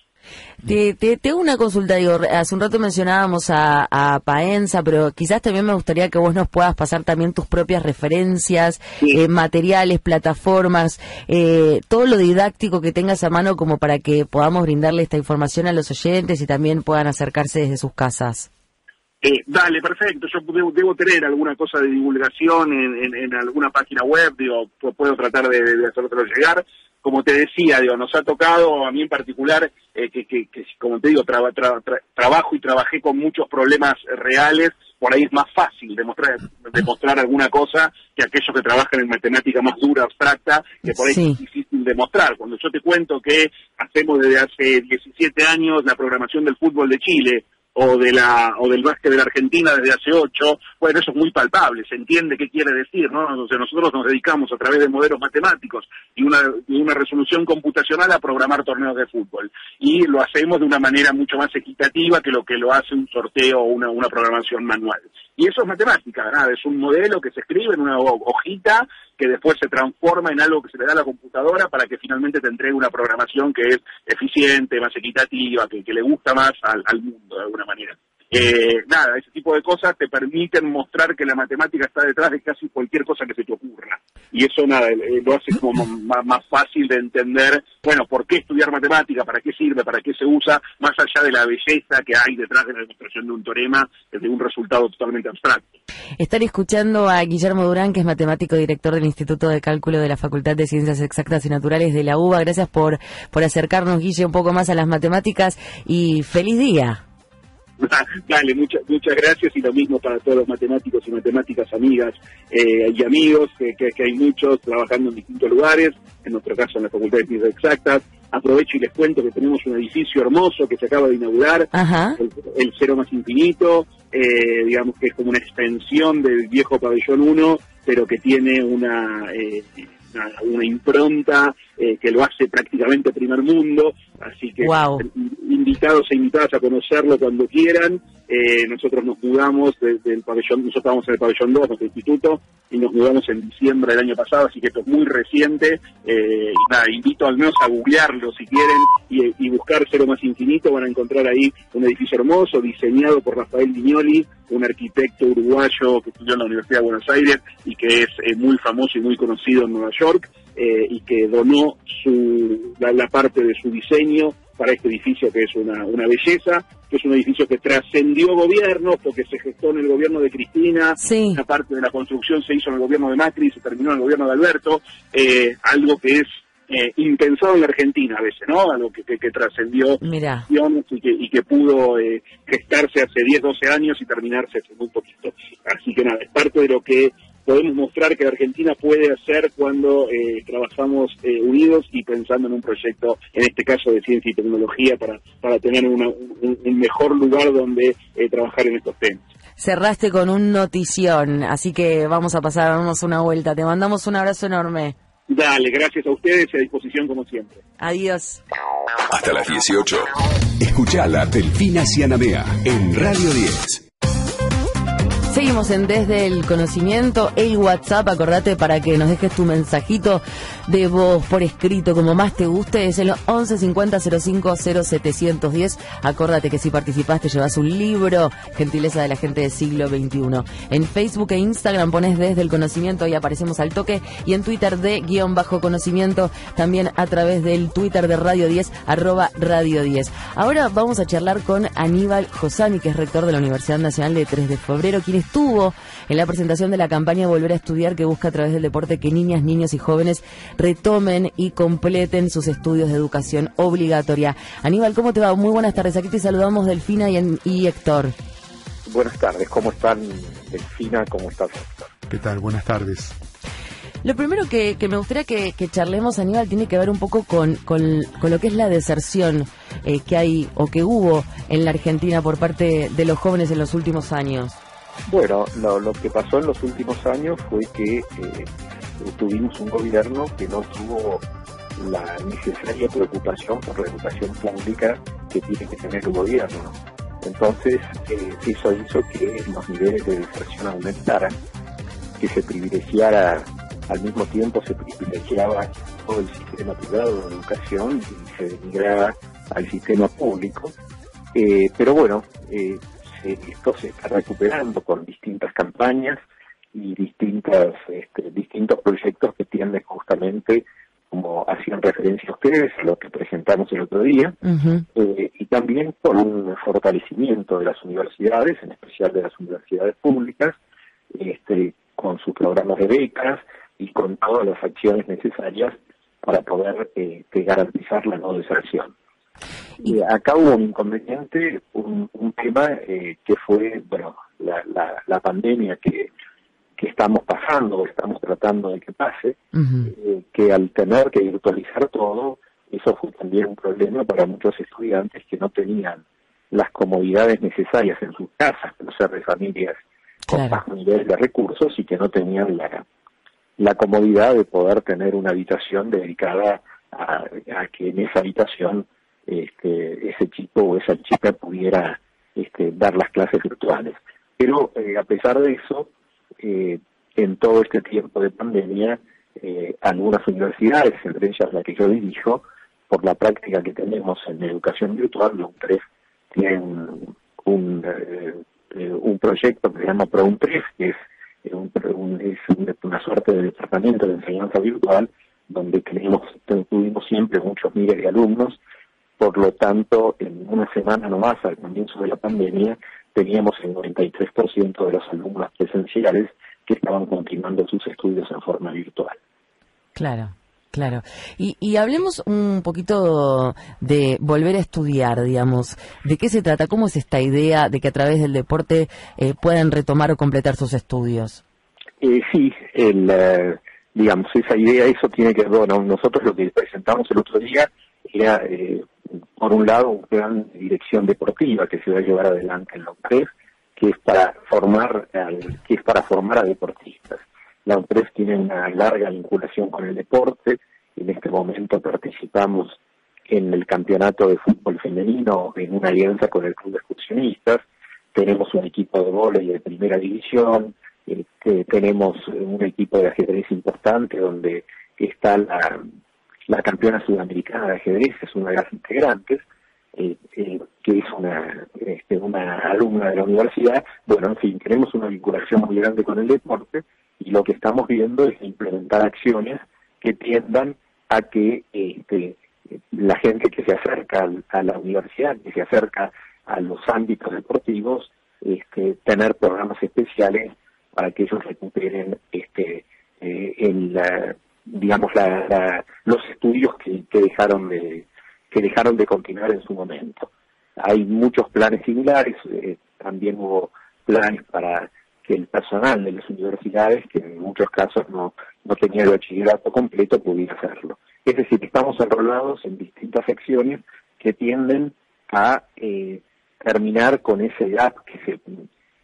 Te, te, tengo una consulta, digo, hace un rato mencionábamos a, a, Paenza, pero quizás también me gustaría que vos nos puedas pasar también tus propias referencias, eh, materiales, plataformas, eh, todo lo didáctico que tengas a mano como para que podamos brindarle esta información a los oyentes y también puedan acercarse desde sus casas. Eh, dale, perfecto. Yo debo, tener alguna cosa de divulgación en, en, alguna página web, digo, puedo tratar de, de hacértelo llegar como te decía, digo, nos ha tocado, a mí en particular, eh, que, que, como te digo, trabajo y trabajé con muchos problemas reales, por ahí es más fácil demostrar, demostrar alguna cosa que aquellos que trabajan en matemática más dura, abstracta, que por ahí es difícil demostrar. Cuando yo te cuento que hacemos desde hace 17 años la programación del fútbol de Chile, o de la o del básquet de la Argentina desde hace ocho, bueno, eso es muy palpable, se entiende qué quiere decir, ¿no? Entonces nosotros nos dedicamos a través de modelos matemáticos y una, resolución computacional a programar torneos de fútbol. Y lo hacemos de una manera mucho más equitativa que lo que lo hace un sorteo o una, una programación manual. Y eso es matemática, nada, es un modelo que se escribe en una hojita que después se transforma en algo que se le da a la computadora para que finalmente te entregue una programación que es eficiente, más equitativa, que, le gusta más al, mundo de alguna manera. Eh, nada, ese tipo de cosas te permiten mostrar que la matemática está detrás de casi cualquier cosa que se te ocurra. Y eso, nada, eh, lo hace como más, fácil de entender, bueno, por qué estudiar matemática, para qué sirve, para qué se usa, más allá de la belleza que hay detrás de la demostración de un teorema, de un resultado totalmente abstracto. Están escuchando a Guillermo Durán, que es matemático director del Instituto de Cálculo de la Facultad de Ciencias Exactas y Naturales de la UBA. Gracias por, por acercarnos, Guille, un poco más a las matemáticas y feliz día. Dale, muchas muchas gracias y lo mismo para todos los matemáticos y matemáticas amigas eh, y amigos, que, hay muchos trabajando en distintos lugares, en nuestro caso en la Facultad de Ciencias Exactas. Aprovecho y les cuento que tenemos un edificio hermoso que se acaba de inaugurar, el, Cero Más Infinito, eh, digamos que es como una extensión del viejo pabellón 1, pero que tiene una... Eh, una, impronta que lo hace prácticamente primer mundo, así que invitados e invitadas a conocerlo cuando quieran. Eh, nosotros nos mudamos desde el pabellón, nosotros estábamos en el pabellón 2, nuestro instituto, y nos mudamos en diciembre del año pasado, así que esto es muy reciente. Eh, y nada, invito al menos a googlearlo si quieren y, buscar Cero Más Infinito. Van a encontrar ahí un edificio hermoso diseñado por Rafael Viñoli, un arquitecto uruguayo que estudió en la Universidad de Buenos Aires y que es eh, muy famoso y muy conocido en Nueva York. Y que donó su, la parte de su diseño para este edificio que es una, una belleza, que es un edificio que trascendió gobiernos porque se gestó en el gobierno de Cristina, una parte de la construcción se hizo en el gobierno de Macri y se terminó en el gobierno de Alberto, eh, algo que es eh, impensado en la Argentina a veces, ¿no? Algo que, que, trascendió y que, y que pudo eh, gestarse hace 10, 12 años y terminarse hace muy poquito. Así que nada, es parte de lo que podemos mostrar que Argentina puede hacer cuando eh, trabajamos eh, unidos y pensando en un proyecto, en este caso de ciencia y tecnología, para, para tener un, mejor lugar donde eh, trabajar en estos temas. Cerraste con un notición, así que vamos a pasar, vamos una vuelta. Te mandamos un abrazo enorme. Dale, gracias a ustedes y a disposición como siempre. Adiós. Hasta las 18. Escuchala Delfina Cianamea en Radio 10. Seguimos en Desde el Conocimiento, el WhatsApp, acordate para que nos dejes tu mensajito de voz por escrito, como más te guste, es el 11 50 05 0710. Acordate que si participaste llevas un libro, gentileza de la gente del siglo XXI. En Facebook e Instagram pones Desde el Conocimiento y aparecemos al toque, y en Twitter de guion bajo conocimiento, también a través del Twitter de Radio 10, arroba Radio 10. Ahora vamos a charlar con Aníbal Josani, que es rector de la Universidad Nacional de 3 de Febrero, estuvo en la presentación de la campaña Volver a Estudiar que busca a través del deporte que niñas, niños y jóvenes retomen y completen sus estudios de educación obligatoria. Aníbal, ¿cómo te va? Muy buenas tardes. Aquí te saludamos Delfina y, y Héctor. Buenas tardes. ¿Cómo están Delfina? ¿Cómo estás Héctor? ¿Qué tal? Buenas tardes. Lo primero que, me gustaría que, charlemos, Aníbal, tiene que ver un poco con, con, lo que es la deserción eh, que hay o que hubo en la Argentina por parte de los jóvenes en los últimos años. Bueno, lo, que pasó en los últimos años fue que eh, tuvimos un gobierno que no tuvo la necesaria preocupación por la educación pública que tiene que tener el gobierno. Entonces, eh, eso hizo que los niveles de deserción aumentaran, que se privilegiara, al mismo tiempo se privilegiaba todo el sistema privado de educación y se denigraba al sistema público. Eh, pero bueno, eh, esto se está recuperando con distintas campañas y distintas, este, distintos proyectos que tienden justamente, como hacían referencia ustedes, a lo que presentamos el otro día, eh, y también con un fortalecimiento de las universidades, en especial de las universidades públicas, este, con sus programas de becas y con todas las acciones necesarias para poder eh, garantizar la no deserción. Y acá hubo un inconveniente, un, tema eh, que fue, bueno, la, la, pandemia que, que estamos pasando, estamos tratando de que pase, eh, que al tener que virtualizar todo, eso fue también un problema para muchos estudiantes que no tenían las comodidades necesarias en sus casas, por ser de familias con bajo nivel de recursos y que no tenían la, la comodidad de poder tener una habitación dedicada a, a que en esa habitación este, ese chico o esa chica pudiera este, dar las clases virtuales. Pero eh, a pesar de eso, eh, en todo este tiempo de pandemia, eh, algunas universidades, entre ellas la que yo dirijo, por la práctica que tenemos en educación virtual, los tienen un, un proyecto que se llama PROUN3, que es una suerte de departamento de enseñanza virtual, donde tenemos, tuvimos siempre muchos miles de alumnos, por lo tanto, en una semana nomás, al comienzo de la pandemia, teníamos el 93% de los alumnos presenciales que estaban continuando sus estudios en forma virtual. Claro. Claro. Y, y, hablemos un poquito de volver a estudiar, digamos. ¿De qué se trata? ¿Cómo es esta idea de que a través del deporte eh, puedan retomar o completar sus estudios? Eh, sí, el, eh, digamos, esa idea, eso tiene que ver, bueno, nosotros lo que presentamos el otro día era, eh, por un lado, un plan de dirección deportiva que se va a llevar adelante en la UPRES, que es para formar, que es para formar a deportistas. La UPRES tiene una larga vinculación con el deporte, en este momento participamos en el campeonato de fútbol femenino en una alianza con el Club de Excursionistas, tenemos un equipo de volei de primera división, este, tenemos un equipo de ajedrez importante donde está la, la campeona sudamericana de ajedrez, es una de las integrantes, eh, eh, que es una, este, una alumna de la universidad. Bueno, en fin, tenemos una vinculación muy grande con el deporte y lo que estamos viendo es implementar acciones que tiendan a que este, la gente que se acerca a la universidad, que se acerca a los ámbitos deportivos, este, tener programas especiales para que ellos recuperen este eh, digamos la, los estudios que, dejaron de que dejaron de continuar en su momento. Hay muchos planes similares eh, también hubo planes para que el personal de las universidades que en muchos casos no no tenía el bachillerato completo pudiera hacerlo. Es decir estamos enrolados en distintas secciones que tienden a eh, terminar con ese gap que se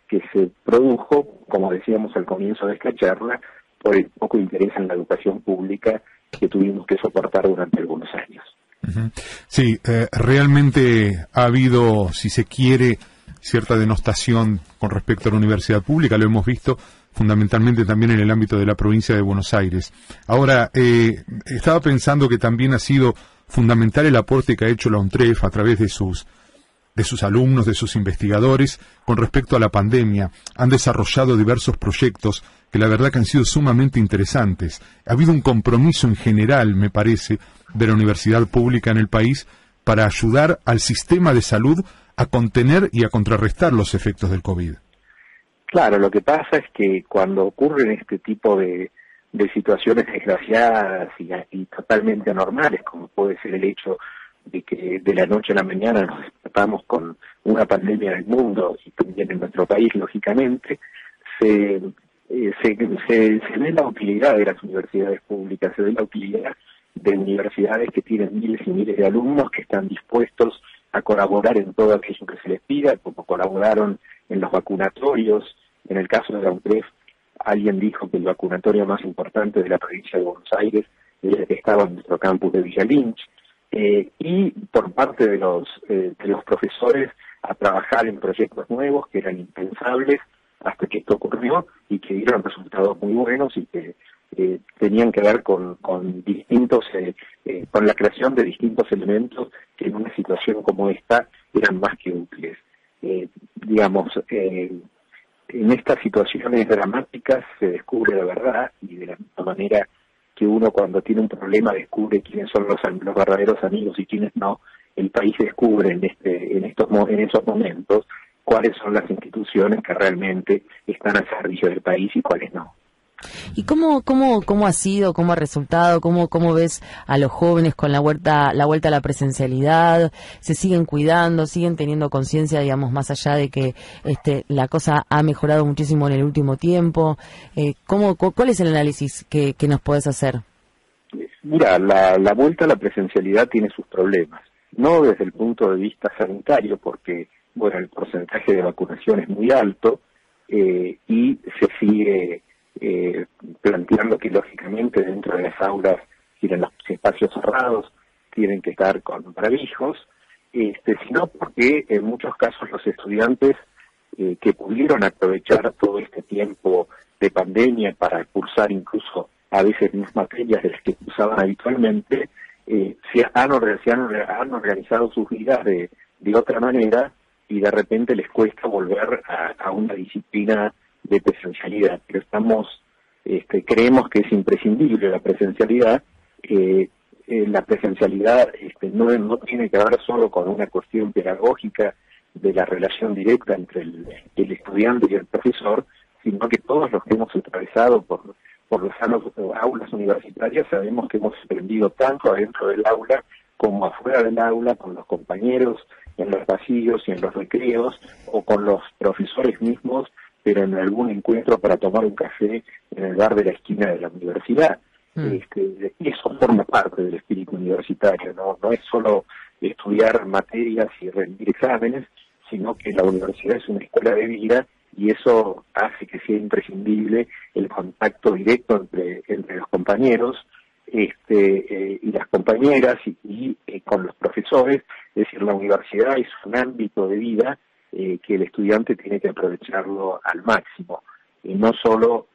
que se produjo, como decíamos al comienzo de esta charla, por el poco interés en la educación pública que tuvimos que soportar durante algunos años. Sí, eh, realmente ha habido, si se quiere, cierta denostación con respecto a la universidad pública, lo hemos visto fundamentalmente también en el ámbito de la provincia de Buenos Aires. Ahora, eh, estaba pensando que también ha sido fundamental el aporte que ha hecho la UNTREF a través de sus de sus alumnos, de sus investigadores, con respecto a la pandemia. Han desarrollado diversos proyectos que la verdad que han sido sumamente interesantes. Ha habido un compromiso en general, me parece, de la universidad pública en el país para ayudar al sistema de salud a contener y a contrarrestar los efectos del COVID. Claro, lo que pasa es que cuando ocurren este tipo de, situaciones desgraciadas y, y, totalmente anormales, como puede ser el hecho de que de la noche a la mañana nos despertamos con una pandemia en el mundo y también en nuestro país, lógicamente, se, eh, se, ve la utilidad de las universidades públicas, se ve la utilidad de universidades que tienen miles y miles de alumnos que están dispuestos a colaborar en todo aquello que se les pida, como colaboraron en los vacunatorios. En el caso de la UNTREF, alguien dijo que el vacunatorio más importante de la provincia de Buenos Aires era el que estaba en nuestro campus de Villa Lynch. Eh, y por parte de los, eh, de los profesores a trabajar en proyectos nuevos que eran impensables hasta que esto ocurrió y que dieron resultados muy buenos y que eh, tenían que ver con, con distintos, con la creación de distintos elementos que en una situación como esta eran más que útiles. digamos, en estas situaciones dramáticas se descubre la verdad y de la misma manera que uno cuando tiene un problema descubre quiénes son los, los verdaderos amigos y quiénes no, el país descubre en, este, en, estos, en esos momentos cuáles son las instituciones que realmente están al servicio del país y cuáles no. ¿Y cómo, cómo, cómo ha sido, cómo ha resultado, cómo, cómo ves a los jóvenes con la vuelta, la vuelta a la presencialidad? ¿Se siguen cuidando, siguen teniendo conciencia, digamos, más allá de que este, la cosa ha mejorado muchísimo en el último tiempo? Eh, ¿cómo, ¿Cuál es el análisis que, que nos puedes hacer? Mira, la, la vuelta a la presencialidad tiene sus problemas. No desde el punto de vista sanitario, porque, bueno, el porcentaje de vacunación es muy alto eh, y se sigue eh, planteando que lógicamente dentro de las aulas tienen los espacios cerrados, tienen que estar con barbijos, este, sino porque en muchos casos los estudiantes eh, que pudieron aprovechar todo este tiempo de pandemia para cursar incluso a veces más materias de las que cursaban habitualmente, eh, se, han, han, organizado sus vidas de otra manera y de repente les cuesta volver a, una disciplina de presencialidad. Pero estamos, este, creemos que es imprescindible la presencialidad. Eh, la presencialidad este, no, no tiene que ver solo con una cuestión pedagógica de la relación directa entre el, estudiante y el profesor, sino que todos los que hemos atravesado por, por las aulas universitarias sabemos que hemos aprendido tanto adentro del aula como afuera del aula, con los compañeros, en los pasillos y en los recreos, o con los profesores mismos, pero en algún encuentro para tomar un café en el bar de la esquina de la universidad. Mm. Este, eso forma parte del espíritu universitario, ¿no? no es solo estudiar materias y rendir exámenes, sino que la universidad es una escuela de vida y eso hace que sea imprescindible el contacto directo entre, entre los compañeros este, eh, y las compañeras y, eh, con los profesores, es decir, la universidad es un ámbito de vida eh, que el estudiante tiene que aprovecharlo al máximo y no solo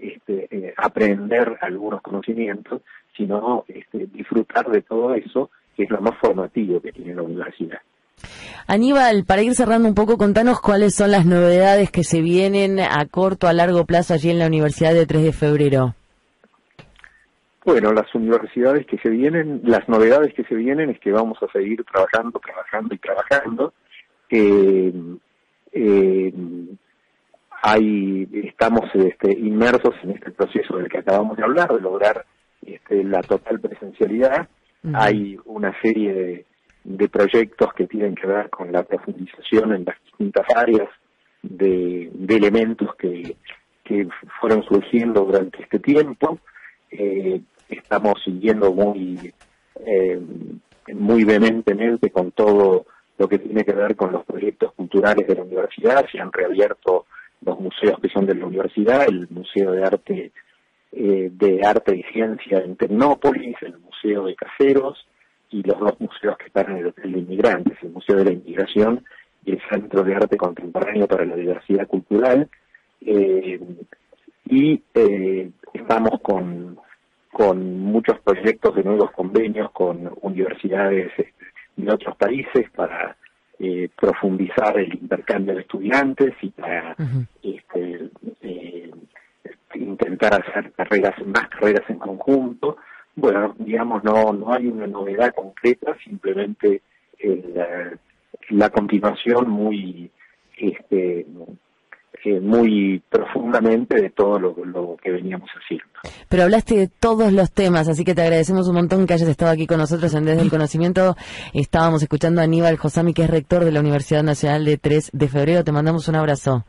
este, aprender algunos conocimientos, sino este, disfrutar de todo eso, que es lo más formativo que tiene la universidad. Aníbal, para ir cerrando un poco, contanos cuáles son las novedades que se vienen a corto, a largo plazo allí en la Universidad de 3 de Febrero. Bueno, las universidades que se vienen, las novedades que se vienen es que vamos a seguir trabajando, trabajando y trabajando. Eh, eh, hay, estamos este, inmersos en este proceso del que acabamos de hablar, de lograr este, la total presencialidad. Hay una serie de, proyectos que tienen que ver con la profundización en las distintas áreas de, elementos que, que fueron surgiendo durante este tiempo. Eh, estamos siguiendo muy, eh, muy vehementemente con todo lo que tiene que ver con los proyectos culturales de la universidad. Se han reabierto los museos que son de la universidad, el Museo de Arte eh, de Arte y Ciencia en Tecnópolis, el Museo de Caseros y los dos museos que están en el Hotel de Inmigrantes, el Museo de la Inmigración y el Centro de Arte Contemporáneo para la Diversidad Cultural. Eh, y estamos con con muchos proyectos de nuevos convenios con universidades este, de otros países para eh, profundizar el intercambio de estudiantes y para este, eh, intentar hacer carreras más carreras en conjunto. Bueno, digamos, no, no hay una novedad concreta, simplemente la continuación muy este, muy profundamente de todo lo, que veníamos haciendo. Pero hablaste de todos los temas, así que te agradecemos un montón que hayas estado aquí con nosotros en Desde el Conocimiento. Estábamos escuchando a Aníbal Josami, que es rector de la Universidad Nacional de 3 de Febrero. Te mandamos un abrazo.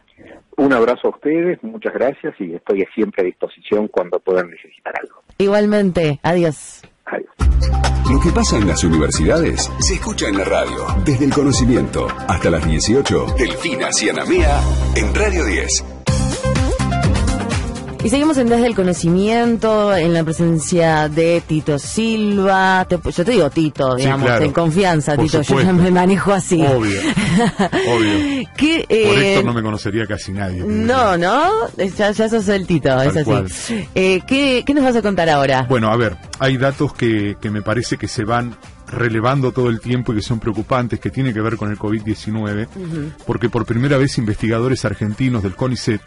Un abrazo a ustedes, muchas gracias y estoy siempre a disposición cuando puedan necesitar algo. Igualmente, adiós. Lo que pasa en las universidades se escucha en la radio. Desde el conocimiento hasta las 18. Delfina Cianamea en Radio 10. Y seguimos en Desde el Conocimiento, en la presencia de Tito Silva. yo te digo Tito, digamos, en confianza, Tito. Yo ya me manejo así. Obvio. obvio. Por eh, esto no me conocería casi nadie. No, no. Ya, ya sos el Tito, es así. Eh, ¿qué, ¿Qué nos vas a contar ahora? Bueno, a ver, hay datos que, que me parece que se van relevando todo el tiempo y que son preocupantes, que tiene que ver con el COVID-19, porque por primera vez investigadores argentinos del CONICET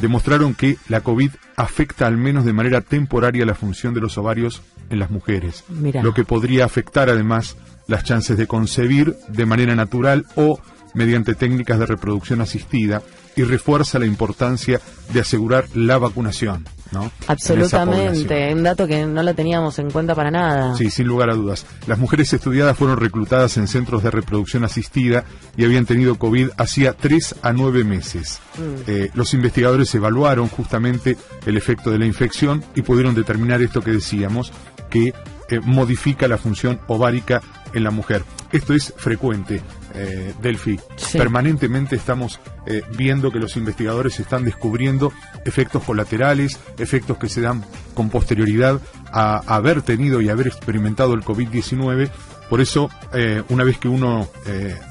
demostraron que la COVID afecta al menos de manera temporaria la función de los ovarios en las mujeres, lo que podría afectar además las chances de concebir de manera natural o mediante técnicas de reproducción asistida y refuerza la importancia de asegurar la vacunación. ¿No? Absolutamente, un dato que no lo teníamos en cuenta para nada. Sí, sin lugar a dudas. Las mujeres estudiadas fueron reclutadas en centros de reproducción asistida y habían tenido COVID hacía 3 a 9 meses. Mm. Eh, los investigadores evaluaron justamente el efecto de la infección y pudieron determinar esto que decíamos, que eh, modifica la función ovárica en la mujer. Esto es frecuente, eh, Delphi. Permanentemente estamos eh, viendo que los investigadores están descubriendo efectos colaterales, efectos que se dan con posterioridad a, haber tenido y haber experimentado el COVID-19. Por eso, eh, una vez que uno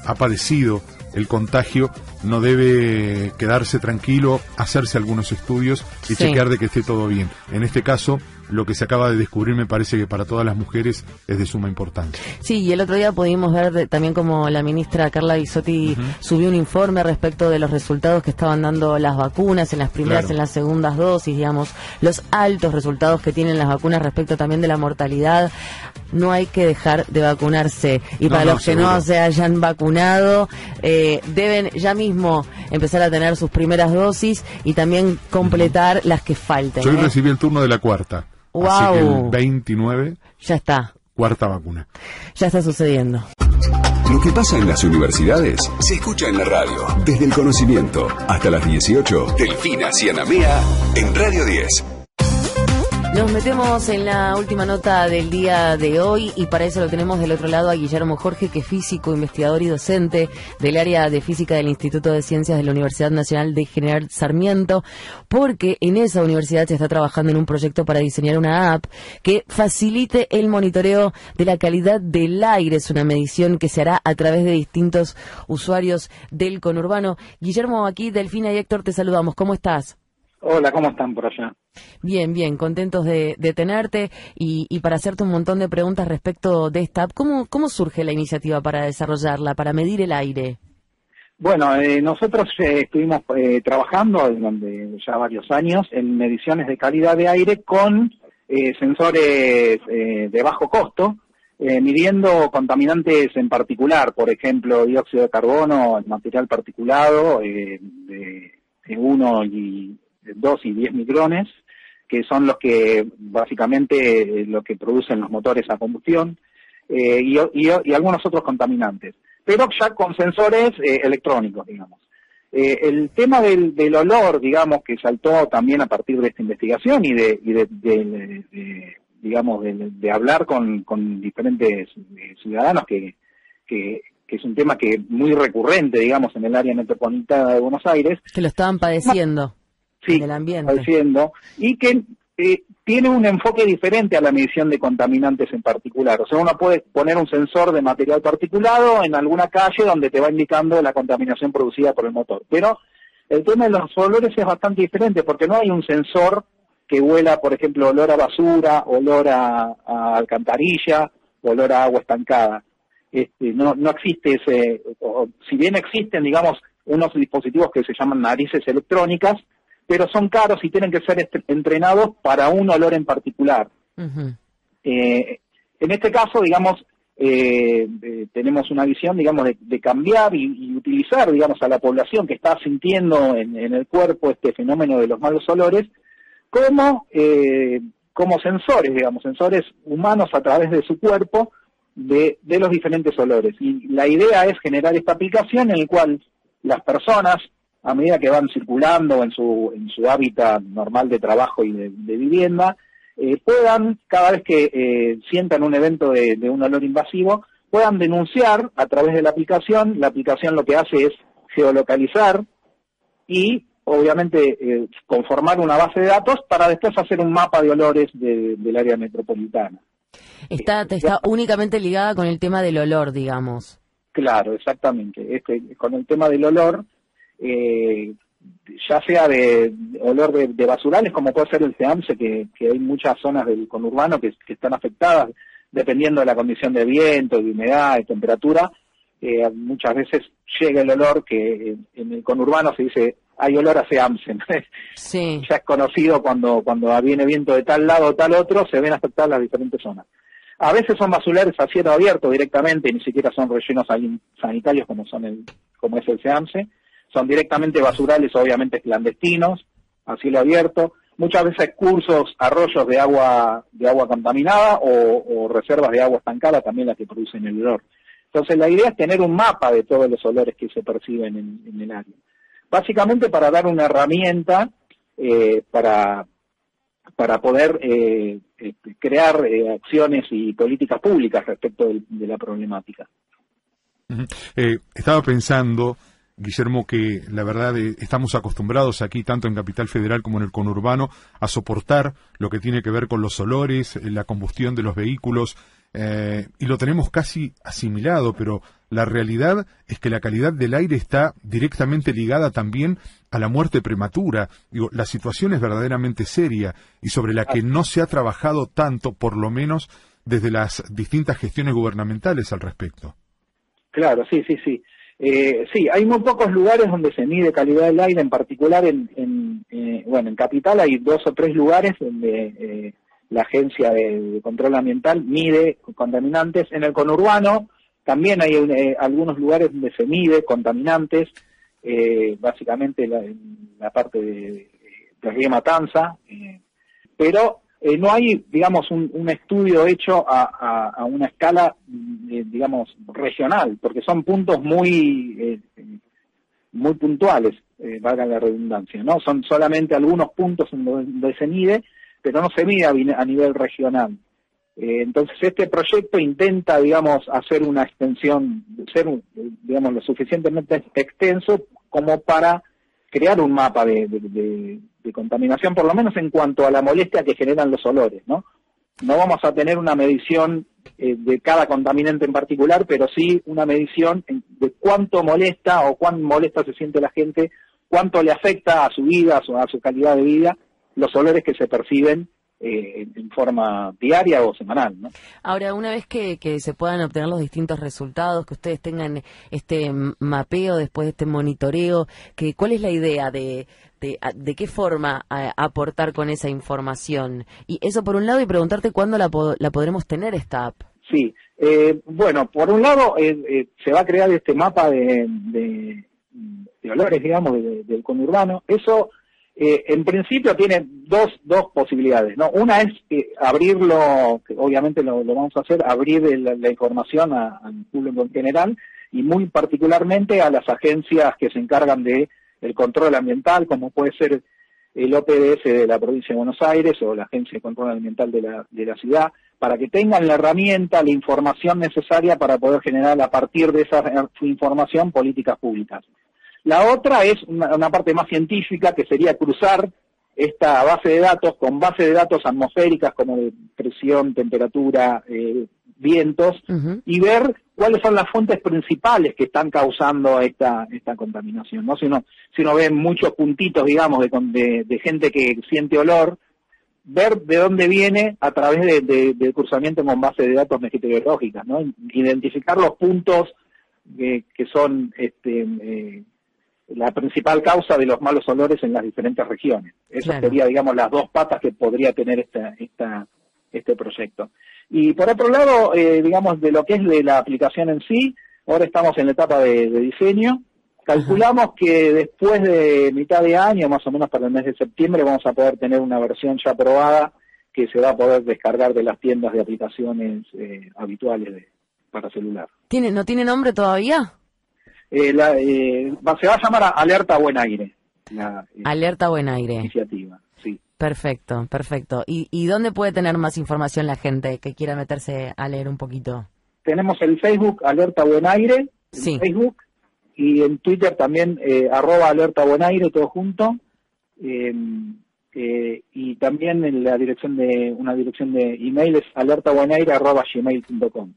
ha padecido el contagio, no debe quedarse tranquilo, hacerse algunos estudios y chequear de que esté todo bien. En este caso, lo que se acaba de descubrir me parece que para todas las mujeres es de suma importancia. Sí, y el otro día pudimos ver también como la ministra Carla Bisotti subió un informe respecto de los resultados que estaban dando las vacunas en las primeras, en las segundas dosis, digamos, los altos resultados que tienen las vacunas respecto también de la mortalidad. No hay que dejar de vacunarse. Y para los que no se hayan vacunado, eh, deben ya mismo empezar a tener sus primeras dosis y también completar las que falten. Yo ¿eh? recibí el turno de la cuarta. Wow. Así que el 29. Ya está. Cuarta vacuna. Ya está sucediendo. Lo que pasa en las universidades se escucha en la radio. Desde el conocimiento hasta las 18. Delfina Cianamea en Radio 10. Nos metemos en la última nota del día de hoy y para eso lo tenemos del otro lado a Guillermo Jorge, que es físico, investigador y docente del área de física del Instituto de Ciencias de la Universidad Nacional de General Sarmiento, porque en esa universidad se está trabajando en un proyecto para diseñar una app que facilite el monitoreo de la calidad del aire. Es una medición que se hará a través de distintos usuarios del conurbano. Guillermo, aquí Delfina y Héctor te saludamos. ¿Cómo estás? Hola, ¿cómo están por allá? Bien, bien, contentos de, tenerte y, para hacerte un montón de preguntas respecto de esta app. ¿Cómo, cómo surge la iniciativa para desarrollarla, para medir el aire? Bueno, eh, nosotros eh, estuvimos eh, trabajando durante ya varios años en mediciones de calidad de aire con sensores de bajo costo, midiendo contaminantes en particular, por ejemplo, dióxido de carbono, el material particulado de 1 y 2 y 10 micrones, que son los que básicamente eh, lo que producen los motores a combustión, eh, y, algunos otros contaminantes, pero ya con sensores eh, electrónicos, digamos. el tema del, olor, digamos, que saltó también a partir de esta investigación y de, de, digamos, de, hablar con, diferentes ciudadanos que, que, es un tema que muy recurrente, digamos, en el área metropolitana de Buenos Aires. Que lo estaban padeciendo sí, el ambiente. y que eh, tiene un enfoque diferente a la medición de contaminantes en particular. O sea, uno puede poner un sensor de material particulado en alguna calle donde te va indicando la contaminación producida por el motor. Pero el tema de los olores es bastante diferente porque no hay un sensor que huela, por ejemplo, olor a basura, olor a, alcantarilla, olor a agua estancada. Este, no, no existe ese, si bien existen, digamos, unos dispositivos que se llaman narices electrónicas, pero son caros y tienen que ser entrenados para un olor en particular. Eh, en este caso, digamos, eh, eh, tenemos una visión, digamos, de, cambiar y, utilizar, digamos, a la población que está sintiendo en, el cuerpo este fenómeno de los malos olores como, como sensores, digamos, sensores humanos a través de su cuerpo de, de los diferentes olores. Y la idea es generar esta aplicación en la cual las personas a medida que van circulando en su, en su hábitat normal de trabajo y de, vivienda, eh, puedan, cada vez que eh, sientan un evento de, un olor invasivo, puedan denunciar a través de la aplicación. La aplicación lo que hace es geolocalizar y obviamente eh, conformar una base de datos para después hacer un mapa de olores del área metropolitana. Está, está únicamente ligada con el tema del olor, digamos. Claro, exactamente. Este, con el tema del olor, eh, ya sea de, olor de, basurales, como puede ser el CEAMSE, que, hay muchas zonas del conurbano que, están afectadas, dependiendo de la condición de viento, de humedad, de temperatura, eh, muchas veces llega el olor que en el conurbano se dice hay olor a CEAMSE. Sí. ya es conocido cuando, cuando viene viento de tal lado o tal otro, se ven afectadas las diferentes zonas. A veces son basurales a cielo abierto directamente, ni siquiera son rellenos sanitarios como son el, como es el CEAMSE son directamente basurales, obviamente clandestinos, a cielo abierto, muchas veces cursos, arroyos de agua, de agua contaminada o, reservas de agua estancada, también las que producen el olor. Entonces la idea es tener un mapa de todos los olores que se perciben en, el área. Básicamente para dar una herramienta eh, para, para poder eh, este, crear eh, acciones y políticas públicas respecto de, la problemática. estaba pensando Guillermo, que la verdad eh, estamos acostumbrados aquí, tanto en Capital Federal como en el conurbano, a soportar lo que tiene que ver con los olores, eh, la combustión de los vehículos, eh, y lo tenemos casi asimilado, pero la realidad es que la calidad del aire está directamente ligada también a la muerte prematura. Digo, la situación es verdaderamente seria y sobre la que no se ha trabajado tanto, por lo menos desde las distintas gestiones gubernamentales al respecto. Claro, sí, sí, sí. Eh, sí, hay muy pocos lugares donde se mide calidad del aire, en particular en, eh, bueno, en Capital hay dos o tres lugares donde eh, la Agencia de, Control Ambiental mide contaminantes. En el conurbano también hay algunos lugares donde se mide contaminantes, básicamente la, en la parte de, de Río Matanza, pero eh, no hay, digamos, un, estudio hecho a, una escala, eh, digamos, regional, porque son puntos muy, eh, muy puntuales, valga la redundancia, ¿no? Son solamente algunos puntos donde se mide, pero no se mide a, nivel regional. entonces, este proyecto intenta, digamos, hacer una extensión, ser, digamos, lo suficientemente extenso como para crear un mapa de contaminación, por lo menos en cuanto a la molestia que generan los olores, ¿no? No vamos a tener una medición eh, de cada contaminante en particular, pero sí una medición de cuánto molesta o cuán molesta se siente la gente, cuánto le afecta a su vida, a su, a su calidad de vida, los olores que se perciben eh, en forma diaria o semanal. ¿no? Ahora, una vez que, se puedan obtener los distintos resultados, que ustedes tengan este mapeo después de este monitoreo, que, ¿cuál es la idea de, de, qué forma aportar con esa información? Y eso por un lado, y preguntarte cuándo la, la podremos tener esta app. Sí, eh, bueno, por un lado eh, se va a crear este mapa de, de, olores, digamos, del conurbano. Eso eh, en principio tiene dos, dos posibilidades, ¿no? Una es abrirlo, que obviamente lo, vamos a hacer, abrir la información al público en general y muy particularmente a las agencias que se encargan de el control ambiental, como puede ser el OPDS de la provincia de Buenos Aires o la Agencia de Control Ambiental de la, de la ciudad, para que tengan la herramienta, la información necesaria para poder generar a partir de esa información políticas públicas. La otra es una, parte más científica, que sería cruzar esta base de datos con base de datos atmosféricas como de presión, temperatura, eh, vientos, y ver cuáles son las fuentes principales que están causando esta, esta contaminación. ¿no? Si, uno, si uno ve muchos puntitos, digamos, de, de, gente que siente olor, ver de dónde viene a través de, del cruzamiento con base de datos meteorológicas, ¿no? identificar los puntos que son este, eh, la principal causa de los malos olores en las diferentes regiones. Esas sería, digamos, las dos patas que podría tener esta, esta, este proyecto. Y por otro lado, eh, digamos, de lo que es de la aplicación en sí, ahora estamos en la etapa de, diseño. Calculamos que después de mitad de año, más o menos para el mes de septiembre, vamos a poder tener una versión ya aprobada que se va a poder descargar de las tiendas de aplicaciones eh, habituales para celular. ¿Tiene, ¿No tiene nombre todavía? Eh, la, eh, se va a llamar Alerta Buen Aire. Eh, Alerta Buen Aire. Iniciativa, sí. Perfecto, perfecto. ¿Y, ¿Y dónde puede tener más información la gente que quiera meterse a leer un poquito? Tenemos el Facebook Alerta Buen Aire, sí. Facebook, y en Twitter también arroba Alerta Buen Aire, todo junto. y también en la dirección de una dirección de email es alertabuenaire arroba gmail.com.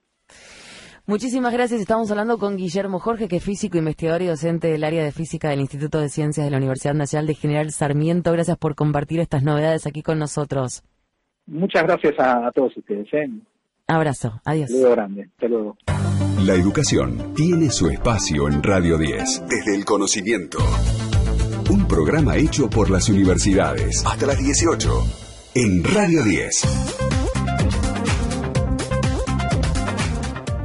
Muchísimas gracias. Estamos hablando con Guillermo Jorge, que es físico, investigador y docente del área de física del Instituto de Ciencias de la Universidad Nacional de General Sarmiento. Gracias por compartir estas novedades aquí con nosotros. Muchas gracias a, todos ustedes. ¿eh? Abrazo. Adiós. Saludo grande. Hasta luego. La educación tiene su espacio en Radio 10. Desde el conocimiento. Un programa hecho por las universidades. Hasta las 18. En Radio 10.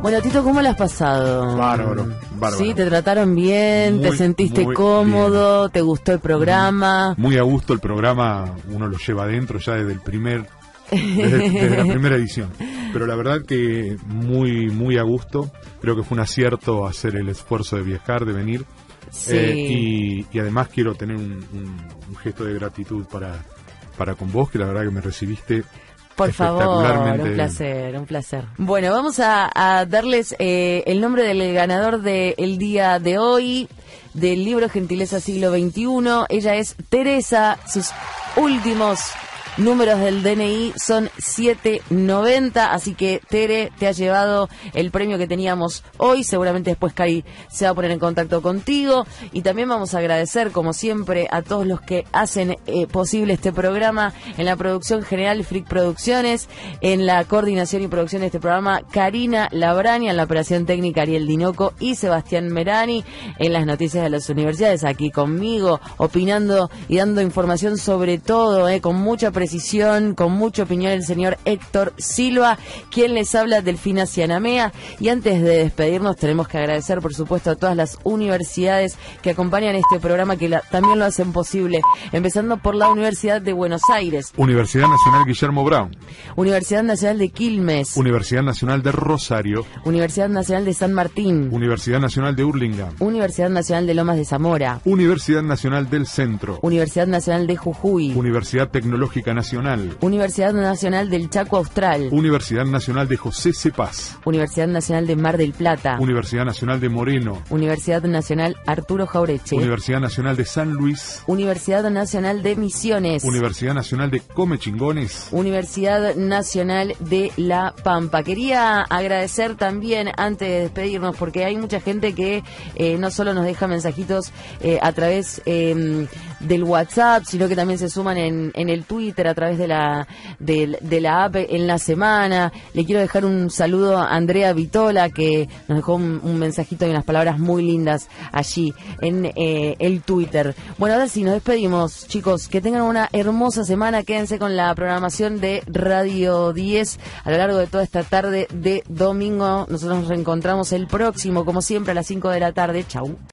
Bueno, Tito, ¿cómo lo has pasado? Bárbaro, bárbaro. Sí, te trataron bien, te sentiste cómodo, te gustó el programa. Muy a gusto el programa, uno lo lleva adentro ya desde el primer desde, la primera edición. Pero la verdad que muy muy a gusto. Creo que fue un acierto hacer el esfuerzo de viajar, de venir. Sí. Eh, y, además quiero tener un, un, gesto de gratitud para, para con vos, que la verdad que me recibiste por favor, un placer, un placer. Bueno, vamos a, darles eh, el nombre del ganador del día de hoy del libro Gentileza Siglo XXI. Ella es Teresa, sus últimos números del DNI son 790, así que Tere te ha llevado el premio que teníamos hoy, seguramente después Cari se va a poner en contacto contigo. Y también vamos a agradecer como siempre a todos los que hacen eh, posible este programa en la producción general Frick Producciones, en la coordinación y producción de este programa Karina Labrani, en la operación técnica Ariel Dinoco y Sebastián Merani, en las noticias de las universidades aquí conmigo, opinando y dando información sobre todo, eh, con mucha precisión, con mucha opinión el señor Héctor Silva, quien les habla Delfina Cianamea. Y antes de despedirnos, tenemos que agradecer, por supuesto, a todas las universidades que acompañan este programa, que también lo hacen posible, empezando por la Universidad de Buenos Aires. Universidad Nacional Guillermo Brown. Universidad Nacional de Quilmes. Universidad Nacional de Rosario. Universidad Nacional de San Martín. Universidad Nacional de Urlinga. Universidad Nacional de Lomas de Zamora. Universidad Nacional del Centro. Universidad Nacional de Jujuy. Universidad Tecnológica Nacional. Universidad Nacional del Chaco Austral. Universidad Nacional de José Cepaz. Universidad Nacional de Mar del Plata. Universidad Nacional de Moreno. Universidad Nacional Arturo Jaureche. Universidad Nacional de San Luis. Universidad Nacional de Misiones. Universidad Nacional de Comechingones. Universidad Nacional de La Pampa. Quería agradecer también, antes de despedirnos, porque hay mucha gente que eh, no solo nos deja mensajitos eh, a través em, del WhatsApp, sino que también se suman en, en el Twitter a través de la, de, la app en la semana. Le quiero dejar un saludo a Andrea Vitola, que nos dejó un, mensajito y unas palabras muy lindas allí en eh, el Twitter. Bueno, ahora sí, nos despedimos, chicos. Que tengan una hermosa semana. Quédense con la programación de Radio 10 a lo largo de toda esta tarde de domingo. Nosotros nos reencontramos el próximo, como siempre, a las 5 de la tarde. Chau.